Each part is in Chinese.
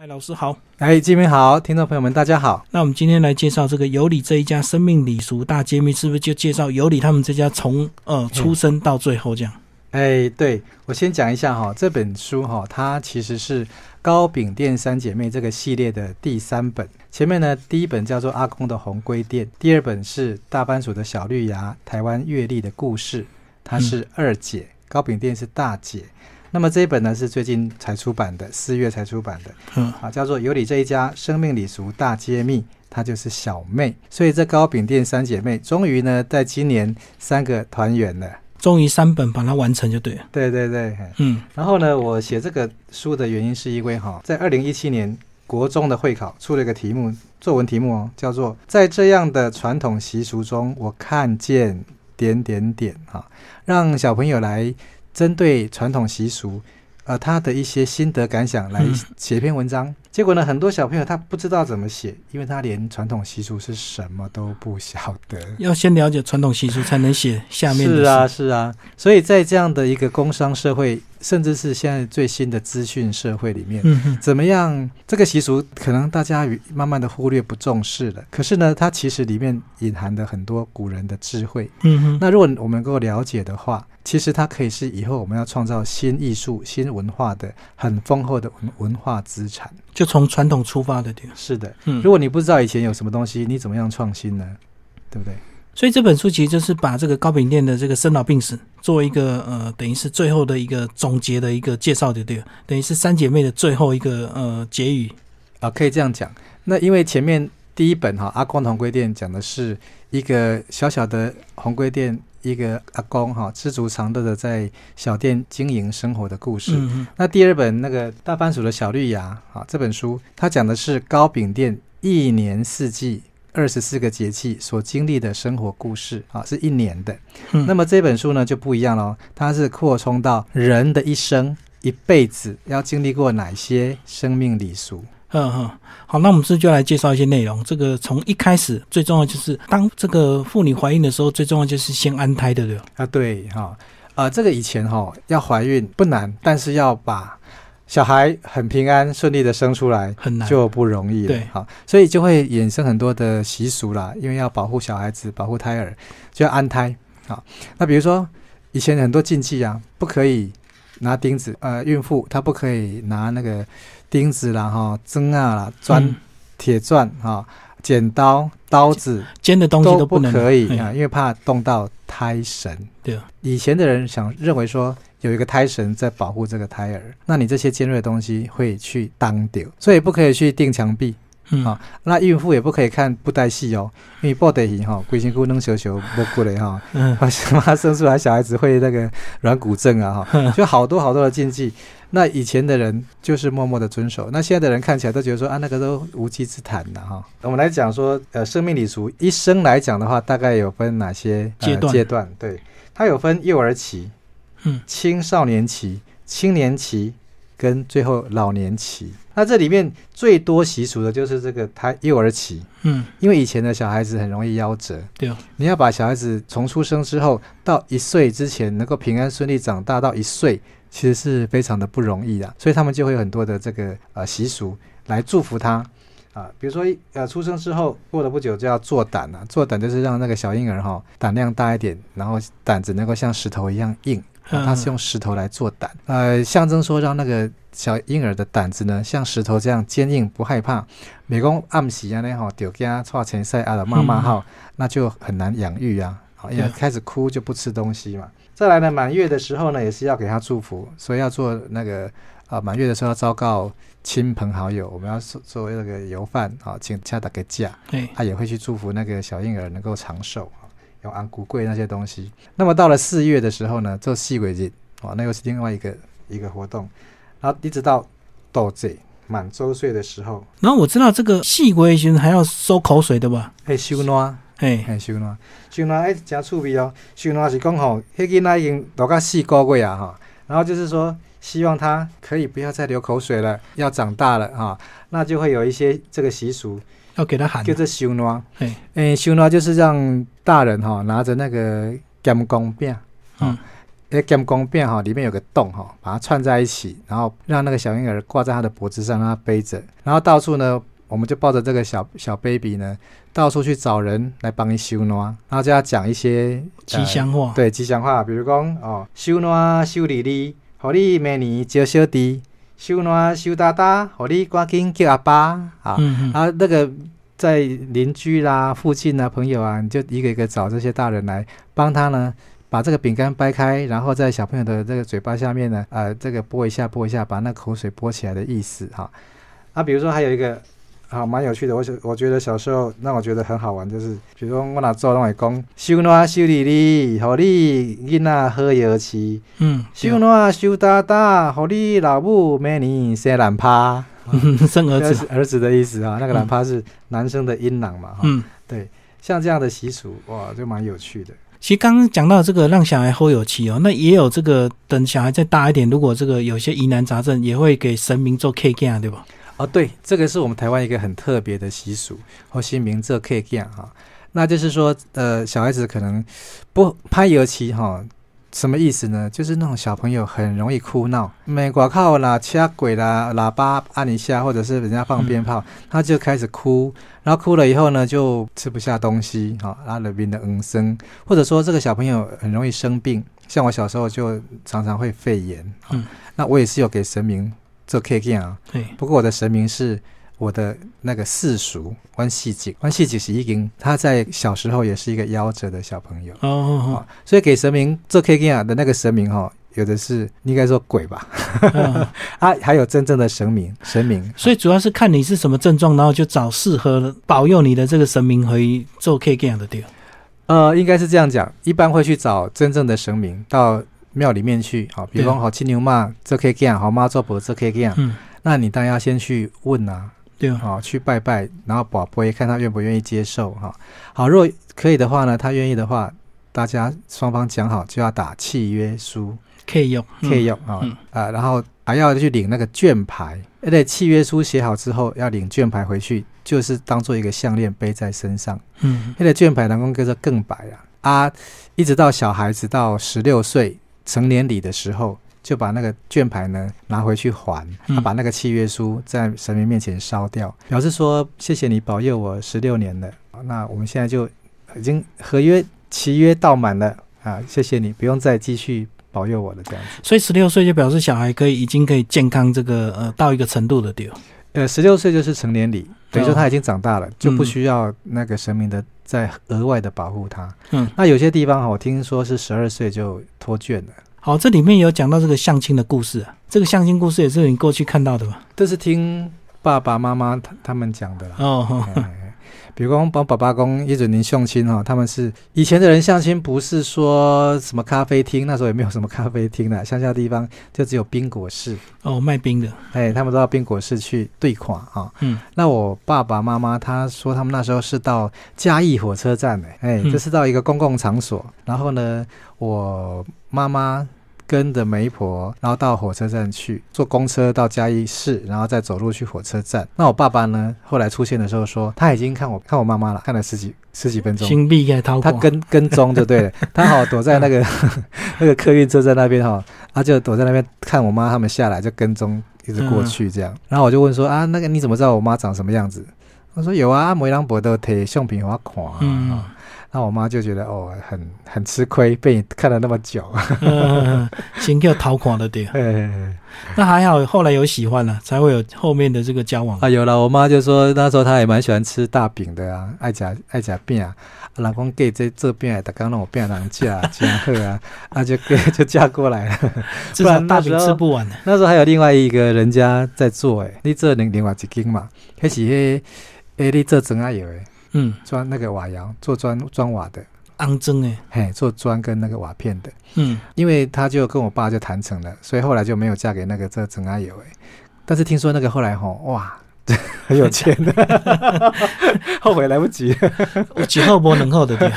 哎，老师好，哎，金明好，听众朋友们大家好。那我们今天来介绍这个尤里这一家生命礼俗大揭秘，是不是就介绍尤里他们这家从呃出生到最后这样？哎，对我先讲一下哈，这本书哈，它其实是高饼店三姐妹这个系列的第三本。前面呢，第一本叫做阿公的红龟店，第二本是大番薯的小绿芽，台湾阅历的故事，它是二姐，高饼店是大姐。那么这一本呢是最近才出版的，四月才出版的，嗯，啊，叫做《有你这一家生命礼俗大揭秘》，它就是小妹，所以这高饼店三姐妹终于呢在今年三个团圆了，终于三本把它完成就对了。对对对，嗯。然后呢，我写这个书的原因是因为哈，在二零一七年国中的会考出了一个题目，作文题目哦，叫做在这样的传统习俗中，我看见点点点哈，让小朋友来针对传统习俗，呃，他的一些心得感想来嗯写篇文章。结果呢，很多小朋友他不知道怎么写，因为他连传统习俗是什么都不晓得。要先了解传统习俗，才能写下面的是啊，是啊，所以在这样的一个工商社会，甚至是现在最新的资讯社会里面，嗯，怎么样？这个习俗可能大家慢慢的忽略不重视了。可是呢，它其实里面隐含的很多古人的智慧。嗯哼，那如果我们能够了解的话，其实它可以是以后我们要创造新艺术、新文化的很丰厚的文文化资产。就从传统出发的点。是的，嗯如，果你不知道以前有什么东西，你怎么样创新呢？对不对？所以这本书其实就是把这个高饼店的这个生老病死做一个呃，等于是最后的一个总结的一个介绍，对不对？等于是三姐妹的最后一个呃结语。啊，可以这样讲。那因为前面第一本哈、阿公的红龟店讲的是一个小小的红龟店，一个阿公哈、知足常乐的在小店经营生活的故事。嗯，那第二本那个大番薯的小绿芽啊，这本书它讲的是糕饼店一年四季。二十四个节气所经历的生活故事啊，是一年的。嗯那么这本书呢就不一样了，它是扩充到人的一生一辈子要经历过哪些生命礼俗。嗯哼，好，那我们这就来介绍一些内容。这个从一开始最重要就是，当这个妇女怀孕的时候，最重要就是先安胎，对不对？啊，对哈，啊，这个以前哈、要怀孕不难，但是要把小孩很平安顺利的生出来很难。就不容易了。对好，所以就会衍生很多的习俗啦，因为要保护小孩子，保护胎儿，就要安胎。好，那比如说以前很多禁忌啊，不可以拿钉子，呃，孕妇她不可以拿那个钉子啦、哈针啊啦、钻嗯铁钻哈、剪刀、刀子。尖的东西都不能哎可以啊，因为怕动到胎神。对啊，以前的人想认为说有一个胎神在保护这个胎儿，那你这些尖锐的东西会去当掉，所以不可以去钉墙壁。嗯，好那孕妇也不可以看布袋戏哦，因为布袋戏哈，龟心姑弄球球不过来哈，嗯，怕怕生出来小孩子会那个软骨症啊哈，就好多好多的禁忌。那以前的人就是默默的遵守，那现在的人看起来都觉得说啊，那个都无稽之谈的哈。我们来讲说，呃，生命礼俗一生来讲的话，大概有分哪些、呃阶段阶段对，它有分幼儿期、嗯。青少年期、青年期跟最后老年期。那这里面最多习俗的就是这个胎幼儿期，嗯，因为以前的小孩子很容易夭折，对哦，你要把小孩子从出生之后到一岁之前能够平安顺利长大到一岁，其实是非常的不容易的，所以他们就会有很多的这个呃习俗来祝福他。啊，比如说，呃，出生之后过了不久就要做胆啊，做胆就是让那个小婴儿哈、胆量大一点，然后胆子能够像石头一样硬，啊、它是用石头来做胆，呃，象征说让那个小婴儿的胆子呢像石头这样坚硬，不害怕。美工暗时啊，那吼丢家错前赛啊的妈妈号，那就很难养育啊，好，因为开始哭就不吃东西嘛。再来呢，满月的时候呢，也是要给他祝福，所以要做那个啊，满月的时候要昭告亲朋好友，我们要做做那个油饭啊，请家打个架，对，他也会去祝福那个小婴儿能够长寿啊，用昂古贵那些东西。那么到了四月的时候呢，做细鬼日哦，那又是另外一个一个活动，然后一直到斗节满周岁的时候，然后我知道这个细龟其实还要收口水的吧？哎收暖。哎，嘿，收暖，收暖哎，真趣味哦。收暖是讲吼，迄囡仔已经大到四个月啊哈，然后就是说，希望他可以不要再流口水了，要长大了哈，那就会有一些这个习俗，要给他喊叫，做修暖。哎，诶，收暖就是让大人哈拿着那个咸公饼，嗯，诶咸公饼哈里面有个洞哈，把它串在一起，然后让那个小婴儿挂在他的脖子上，让他背着，然后到处呢，我们就抱着这个小小 baby 呢，到处去找人来帮你修暖，然后就要讲一些吉祥话，对吉祥话，比如讲哦，修暖修利利，互你明年招小弟，修暖修大大，互你赶紧叫阿爸啊，嗯嗯，然后那个在邻居啦、附近啊、朋友啊，你就一个一个找这些大人来帮他呢，把这个饼干掰开，然后在小朋友的这个嘴巴下面呢，呃，这个拨一下拨一下，把那口水拨起来的意思哈。啊，比如说还有一个。好，蛮有趣的。我小我觉得小时候让我觉得很好玩，就是比如说我哪做拢会讲，修暖修理理，互你囡仔好摇起，嗯，修暖修大大，互你老母明年生懒趴。嗯生儿子是，儿子的意思啊，那个懒趴是男生的阴囊嘛，嗯。对，像这样的习俗，哇，就蛮有趣的。其实刚刚讲到这个让小孩齁有气哦，那也有这个等小孩再大一点，如果这个有些疑难杂症，也会给神明做 K 干，对吧？哦，对，这个是我们台湾一个很特别的习俗，或新名这可以这样哈。那就是说，呃，小孩子可能不拍油漆哈，什么意思呢？就是那种小朋友很容易哭闹，美国靠啦、掐鬼啦、喇叭按一下，或者是人家放鞭炮，他就开始哭，然后哭了以后呢，就吃不下东西，哈，拉了病的嗯声，或者说这个小朋友很容易生病，像我小时候就常常会肺炎，嗯，那我也是有给神明做 K K 啊。对，不过我的神明是我的那个世叔关系景，关系景是已经他在小时候也是一个夭折的小朋友。哦哦啊，所以给神明做 K K 啊的那个神明哈、有的是应该说鬼吧，啊，还有真正的神明神明，所以主要是看你是什么症状，然后就找适合保佑你的这个神明可以做 K 干的对了。呃，应该是这样讲，一般会去找真正的神明到庙里面去，好，比如对说好青牛妈做 K K 啊，好妈做婆做 K K 啊，嗯，那你当然要先去问啊，对。啊，好、去拜拜，然后宝贝看他愿不愿意接受哈、好，如果可以的话呢，他愿意的话，大家双方讲好就要打契约书，可以用可以用啊嗯。啊，然后还要去领那个券牌，而且契约书写好之后要领券牌回去，就是当做一个项链背在身上。嗯。那个券牌能够叫做更白啊。啊，一直到小孩子到十六岁成年礼的时候。就把那个卷牌呢拿回去还，嗯他把那个契约书在神明面前烧掉，表示说谢谢你保佑我十六年了。那我们现在就已经合约契约到满了啊，谢谢你，不用再继续保佑我了这样子。所以十六岁就表示小孩可以已经可以健康这个呃到一个程度的对了。呃，十六岁就是成年礼，等于说哦他已经长大了，就不嗯需要那个神明的再额外的保护他。嗯，那有些地方哈，我听说是十二岁就脱卷了，好，这里面有讲到这个相亲的故事啊，这个相亲故事也是你过去看到的吧？这是听爸爸妈妈他他们讲的啦。哦，比如讲，帮爸爸公一准您相亲哈，他们是以前的人相亲，不是说什么咖啡厅，那时候也没有什么咖啡厅的，乡下地方就只有冰果室，哦，卖冰的，哎，他们都到冰果室去对款啊。嗯，那我爸爸妈妈他说他们那时候是到嘉义火车站的，哎，这就是到一个公共场所，然后呢，我妈妈跟着媒婆，然后到火车站去坐公车到嘉义市，然后再走路去火车站。那我爸爸呢，后来出现的时候说他已经看我看我妈妈了，看了十几十几分钟。新币给掏他，跟跟踪就对了，他好躲在那个那个客运车站那边哈，他就躲在那边看我妈他们下来，就跟踪一直过去这样。然后我就问说啊，那个你怎么知道我妈长什么样子？他说有啊，梅兰博都贴相片给我看啊。嗯，那我妈就觉得哦，很很吃亏，被你看了那么久。呃，先叫掏光的对了。哎那还好，后来有喜欢了，才会有后面的这个交往。啊，有了，我妈就说那时候她也蛮喜欢吃大饼的啊，爱夹爱夹饼啊。啊老公给这这饼，大刚让我变人嫁真好啊，啊就给 就嫁过来了。不然大饼吃不完的。那时候还有另外一个人家在做诶，你做另另外一间嘛，迄是迄诶，你做怎啊有诶，嗯，砖那个瓦窑做砖砖瓦的，肮脏哎，嘿，做砖跟那个瓦片的。嗯，因为他就跟我爸就谈成了，所以后来就没有嫁给那个这曾阿友哎。但是听说那个后来吼，哇，很有钱的，后悔来不及了。有一号无两号的对，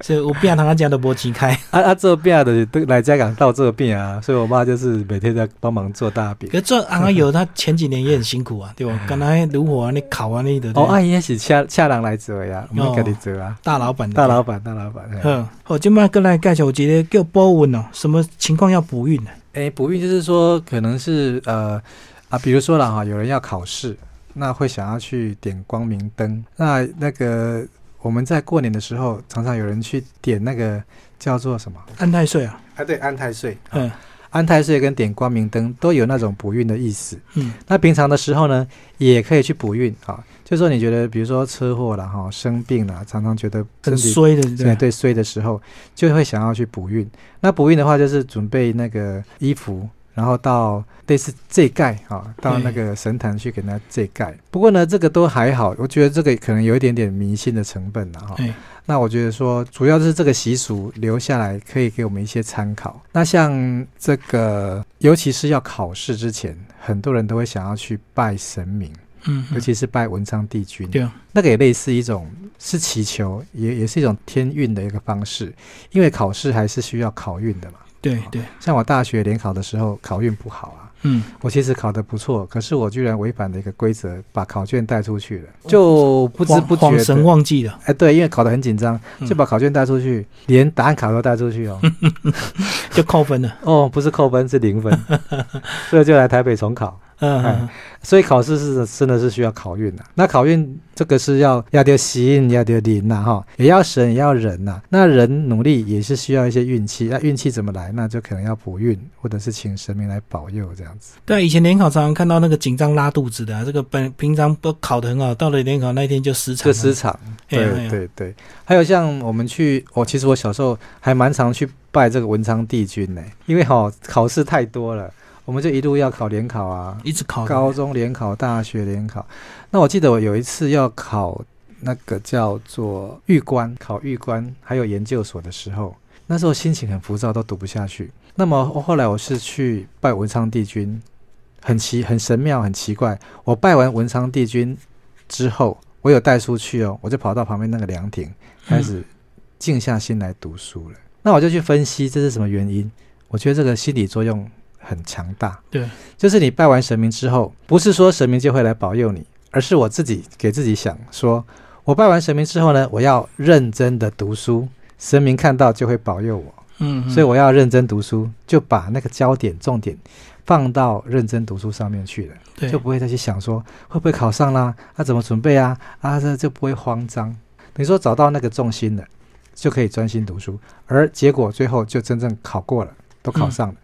所以有病他家都无钱开。啊啊，做饼的都来家港到做饼啊，所以我妈就是每天在帮忙做大饼可。是做昂阿友，他前几年也很辛苦啊，对吧？刚才炉火啊，你烤啊，你的哦，阿姨也是恰恰人来做呀，我们给你做啊，大老板大老板，大老板。嘿嗯，好，今麦过来介绍，我觉得叫波纹哦，什么情况要补运呢？哎，补运就是说，可能是呃啊，比如说了哈，有人要考试，那会想要去点光明灯。那那个我们在过年的时候，常常有人去点那个叫做什么？安太岁啊，啊，对，安太岁。嗯安太岁跟点光明灯都有那种补运的意思。嗯那平常的时候呢，也可以去补运啊。就说你觉得，比如说车祸了哈，生病了，常常觉得身很体衰的，对对对衰的时候，就会想要去补运。那补运的话，就是准备那个衣服，然后到类似这盖啊，到那个神坛去给他这盖。不过呢，这个都还好，我觉得这个可能有一点点迷信的成分了哈。哎，那我觉得说，主要是这个习俗留下来，可以给我们一些参考。那像这个，尤其是要考试之前，很多人都会想要去拜神明，嗯，尤其是拜文昌帝君。对啊，那个也类似一种是祈求，也也是一种天运的一个方式，因为考试还是需要考运的嘛。对对，像我大学联考的时候，考运不好啊，嗯，我其实考得不错，可是我居然违反了一个规则，把考卷带出去了，就不知不觉神。忘记了，哎，对，因为考得很紧张，嗯就把考卷带出去，连答案卡都带出去哦。就扣分了。哦，不是扣分，是零分，所以就来台北重考。嗯，所以考试是真的是需要考运的。那考运这个是要要丢心，要丢灵呐，哈，也要神，也要人呐。那人努力也是需要一些运气。那运气怎么来？那就可能要补运，或者是请神明来保佑这样子。对啊，以前联考常常看到那个紧张拉肚子的啊，这个本平常都考得很好，到了联考那一天就失常这了。失常，对啊对对。还有像我们去，我、其实我小时候还蛮常去拜这个文昌帝君呢，因为哈、考试太多了，我们就一路要考联考啊，一直考高中联考、大学联考。那我记得我有一次要考那个叫做预官，考预官还有研究所的时候，那时候心情很浮躁，都读不下去。那么后来我是去拜文昌帝君，很奇很神妙，很奇怪。我拜完文昌帝君之后，我有带出去哦，我就跑到旁边那个凉亭，开始静下心来读书了。那我就去分析这是什么原因。我觉得这个心理作用很强大。对，就是你拜完神明之后，不是说神明就会来保佑你，而是我自己给自己想说，我拜完神明之后呢，我要认真的读书，神明看到就会保佑我，嗯，嗯。所以我要认真读书，就把那个焦点重点放到认真读书上面去了，对。就不会再去想说会不会考上啦，啊怎么准备啊，啊这就不会慌张。等于说找到那个重心了，就可以专心读书，而结果最后就真正考过了，都考上了。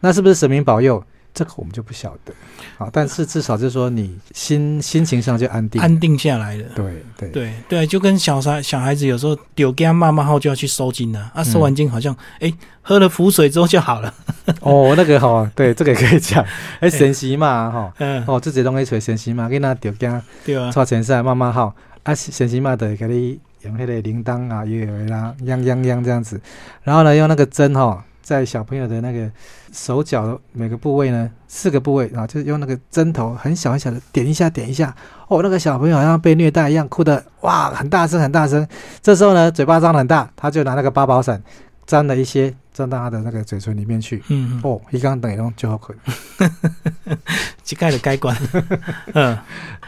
那是不是神明保佑？这个我们就不晓得啊。但是至少就是说你心心情上就安定。安定下来了。对对对对，就跟小孩小孩子有时候丢给他妈妈后就要去收金了啊，收完金好像哎、喝了符水之后就好了。哦，那个哈、对，这个也可以讲。哎，神奇嘛哈、嗯，哦，自己拢去找神奇嘛，给那丢惊对啊，带前赛慢慢好。啊，神奇嘛的给你用那个铃铛啊，也有啦，央央央这样子。然后呢，用那个针哈、在小朋友的那个手脚每个部位呢，四个部位啊，就是用那个针头很小很小的点一下点一下。哦，那个小朋友好像被虐待一样，哭的哇，很大声很大声。这时候呢，嘴巴张得很大，他就拿那个八宝伞沾了一些，沾到他的那个嘴唇里面去。嗯，嗯哦，一刚等于弄就好困。这盖的该关。嗯，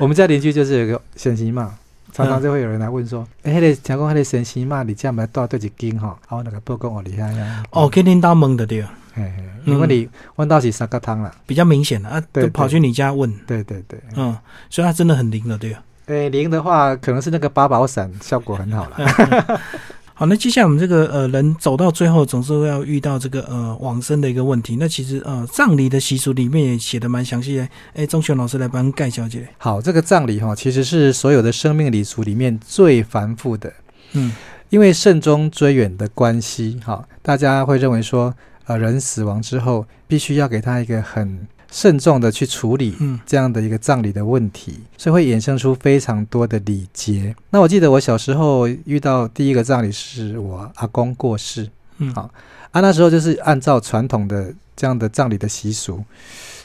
我们家邻居就是有个神奇嘛，常常就会有人来问说：“哎、迄、那个听讲迄个神奇嘛，你这样来带对一斤吼？”啊，我那个报告我厉害呀。哦，可以领导蒙的对啊，嘿嘿，因为你问到是三个汤啦。比较明显的啊，对都跑去你家问，对对对，嗯，所以它真的很灵了，对啊。诶、灵的话可能是那个八宝伞效果很好啦。好，那接下来我们这个呃人走到最后，总是会要遇到这个呃往生的一个问题。那其实呃葬礼的习俗里面也写的蛮详细的。哎，钟雄老师来帮盖小姐。好，这个葬礼哈，其实是所有的生命礼俗里面最繁复的，嗯因为慎终追远的关系，哈，大家会认为说，呃，人死亡之后必须要给他一个很慎重的去处理，嗯。这样的一个葬礼的问题，所以会衍生出非常多的礼节。那我记得我小时候遇到第一个葬礼是我阿公过世。嗯，好。啊，那时候就是按照传统的这样的葬礼的习俗，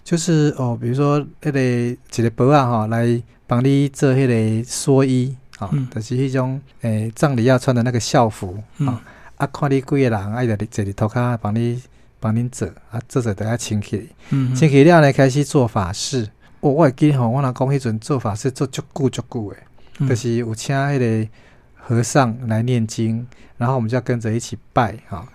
就是哦，比如说那个一个伯啊哈，来帮你做那个蓑衣啊，嗯。就是迄种诶葬礼要穿的那个校服嗯。啊，啊，看你几个人，啊，伊就坐伫头骹帮你帮恁做，啊，做做等下清起，嗯，清起了呢，开始做法事。哦，我会记吼，我若讲迄阵做法事做足久足久诶。嗯。就是有请迄个和尚来念经，然后我们就要跟着一起拜哈、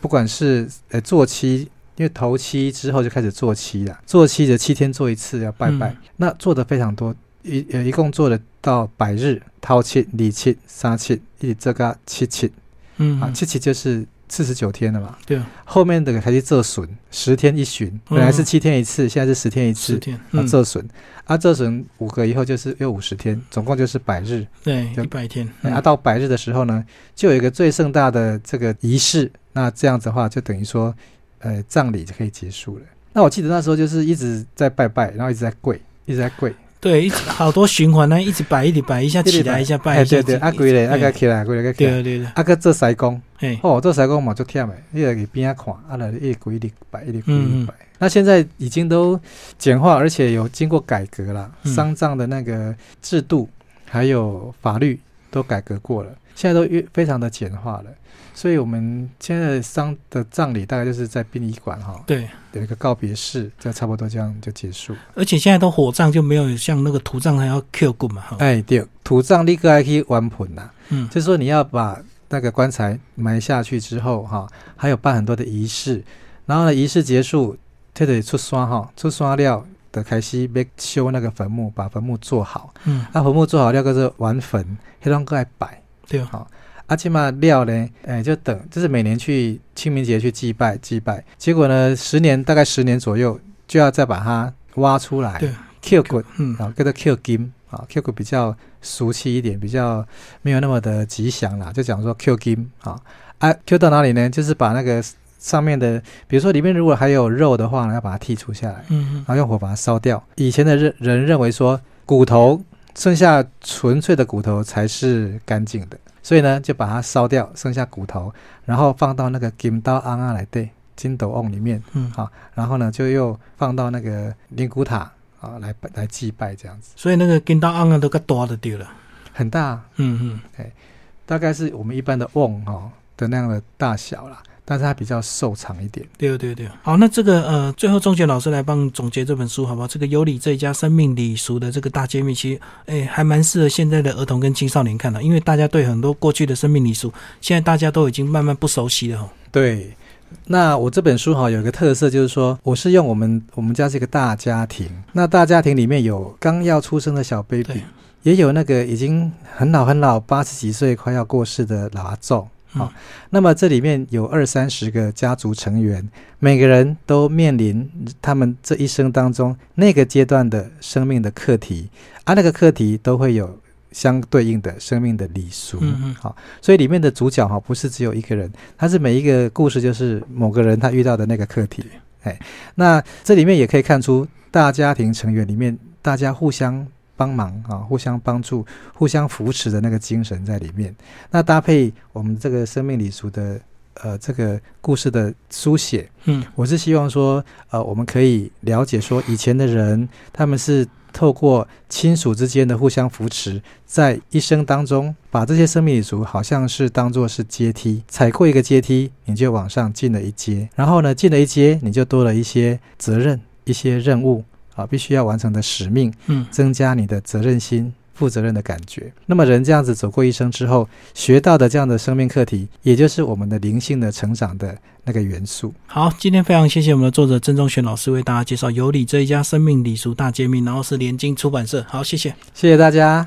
不管是呃做七，因为头七之后就开始做七了，做七的七天做一次要拜拜，嗯。那做的非常多，一呃一共做了到百日，掏七、李七、三七，一直这个七七。嗯，啊，七七就是四十九天了嘛，对啊，后面的开始做损，十天一巡，本来是七天一次，现在是十天一次十。天，啊，嗯，做损啊，做损五个以后就是又五十天，总共就是百日。对，就一百天，哎啊，嗯到百日的时候呢，就有一个最盛大的这个仪式。那这样子的话，就等于说，呃，葬礼就可以结束了。那我记得那时候就是一直在拜拜，然后一直在跪，一直在跪。对，一直好多循环呢，一直摆，一直摆，一下起来，一下拜，哎，一下对对，起啊跪咧，啊对个起来，跪咧个起来，对对对。的，啊个做西公，哎，哦，做西工嘛就忝诶，你个边仔看，啊来一直跪一直拜，一直跪一嗯嗯。直拜。那现在已经都简化，而且有经过改革了，嗯。丧葬的那个制度还有法律都改革过了，现在都越非常的简化了。所以我们现在的丧的葬礼大概就是在殡仪馆哈，对，有一个告别式，就差不多这样就结束。而且现在都火葬就没有像那个土葬还要 Q 骨嘛，哈，哎，对，土葬立刻还可以完盆呐，嗯，就是说你要把那个棺材埋下去之后哈，还有办很多的仪式，然后呢仪式结束，这得出刷哈，出刷料的开始要修那个坟墓，把坟墓做好。嗯，啊，坟墓做好了，个是完坟，迄种个爱摆。对。啊，啊，起码料呢，哎，就等，就是每年去清明节去祭拜祭拜，结果呢，十年大概十年左右就要再把它挖出来对，Q 骨嗯，啊，叫做 Q 金啊，Q 骨比较俗气一点，比较没有那么的吉祥啦，就讲说 Q 金啊啊，Q 到哪里呢？就是把那个上面的，比如说里面如果还有肉的话呢，要把它剔除下来，嗯嗯然后用火把它烧掉。以前的人人认为说骨头剩下纯粹的骨头才是干净的，所以呢就把它烧掉，剩下骨头，然后放到那个金刀安啊来对金斗瓮里面，嗯，好，然后呢就又放到那个灵骨塔啊来来祭拜这样子，所以那个金刀昂啊都个大的丢了，很大，嗯嗯，大概是我们一般的瓮哈、的那样的大小啦，但是它比较瘦长一点。对对对，好，那这个呃，最后钟杰老师来帮总结这本书好不好？这个有理这一家生命礼俗的这个大揭秘，其实哎还蛮适合现在的儿童跟青少年看的，因为大家对很多过去的生命礼俗，现在大家都已经慢慢不熟悉了哈。对，那我这本书哈有一个特色，就是说我是用我们我们家是一个大家庭，那大家庭里面有刚要出生的小 baby，也有那个已经很老很老八十几岁快要过世的老阿好那么这里面有二三十个家族成员，每个人都面临他们这一生当中那个阶段的生命的课题，啊，那个课题都会有相对应的生命的礼俗。嗯嗯好，所以里面的主角哈不是只有一个人，他是每一个故事就是某个人他遇到的那个课题。哎，那这里面也可以看出大家庭成员里面大家互相帮忙啊，互相帮助、互相扶持的那个精神在里面。那搭配我们这个生命礼俗的呃这个故事的书写，嗯我是希望说，呃，我们可以了解说，以前的人他们是透过亲属之间的互相扶持，在一生当中把这些生命礼俗好像是当做是阶梯，踩过一个阶梯，你就往上进了一阶，然后呢，进了一阶，你就多了一些责任、一些任务啊，必须要完成的使命，嗯增加你的责任心。负责任的感觉。那么人这样子走过一生之后，学到的这样的生命课题，也就是我们的灵性的成长的那个元素。好，今天非常谢谢我们的作者郑中玄老师为大家介绍有理这一家生命礼俗大揭秘，然后是联经出版社。好，谢谢。谢谢大家。